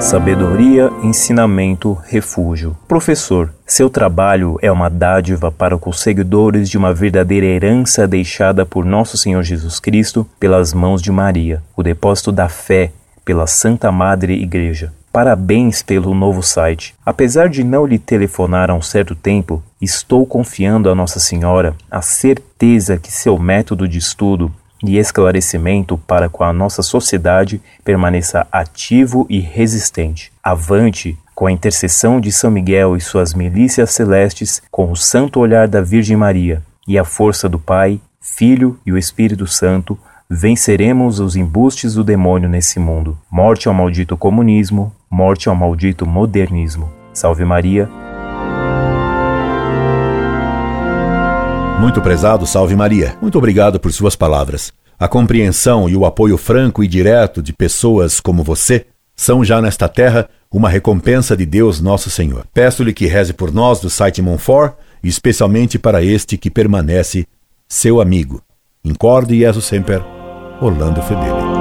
Sabedoria, ensinamento, refúgio. Professor, seu trabalho é uma dádiva para os seguidores de uma verdadeira herança deixada por nosso Senhor Jesus Cristo pelas mãos de Maria, o depósito da fé pela Santa Madre Igreja. Parabéns pelo novo site. Apesar de não lhe telefonar há um certo tempo, estou confiando a Nossa Senhora a certeza que seu método de estudo e esclarecimento para com a nossa sociedade permaneça ativo e resistente. Avante, com a intercessão de São Miguel e suas milícias celestes, com o santo olhar da Virgem Maria e a força do Pai, Filho e o Espírito Santo, venceremos os embustes do demônio nesse mundo. Morte ao maldito comunismo, morte ao maldito modernismo. Salve Maria. Muito prezado, salve Maria. Muito obrigado por suas palavras. A compreensão e o apoio franco e direto de pessoas como você são já nesta terra uma recompensa de Deus nosso Senhor. Peço-lhe que reze por nós do site Monfort, especialmente para este que permanece seu amigo. Incorde Jesus Semper, Orlando Fedeli.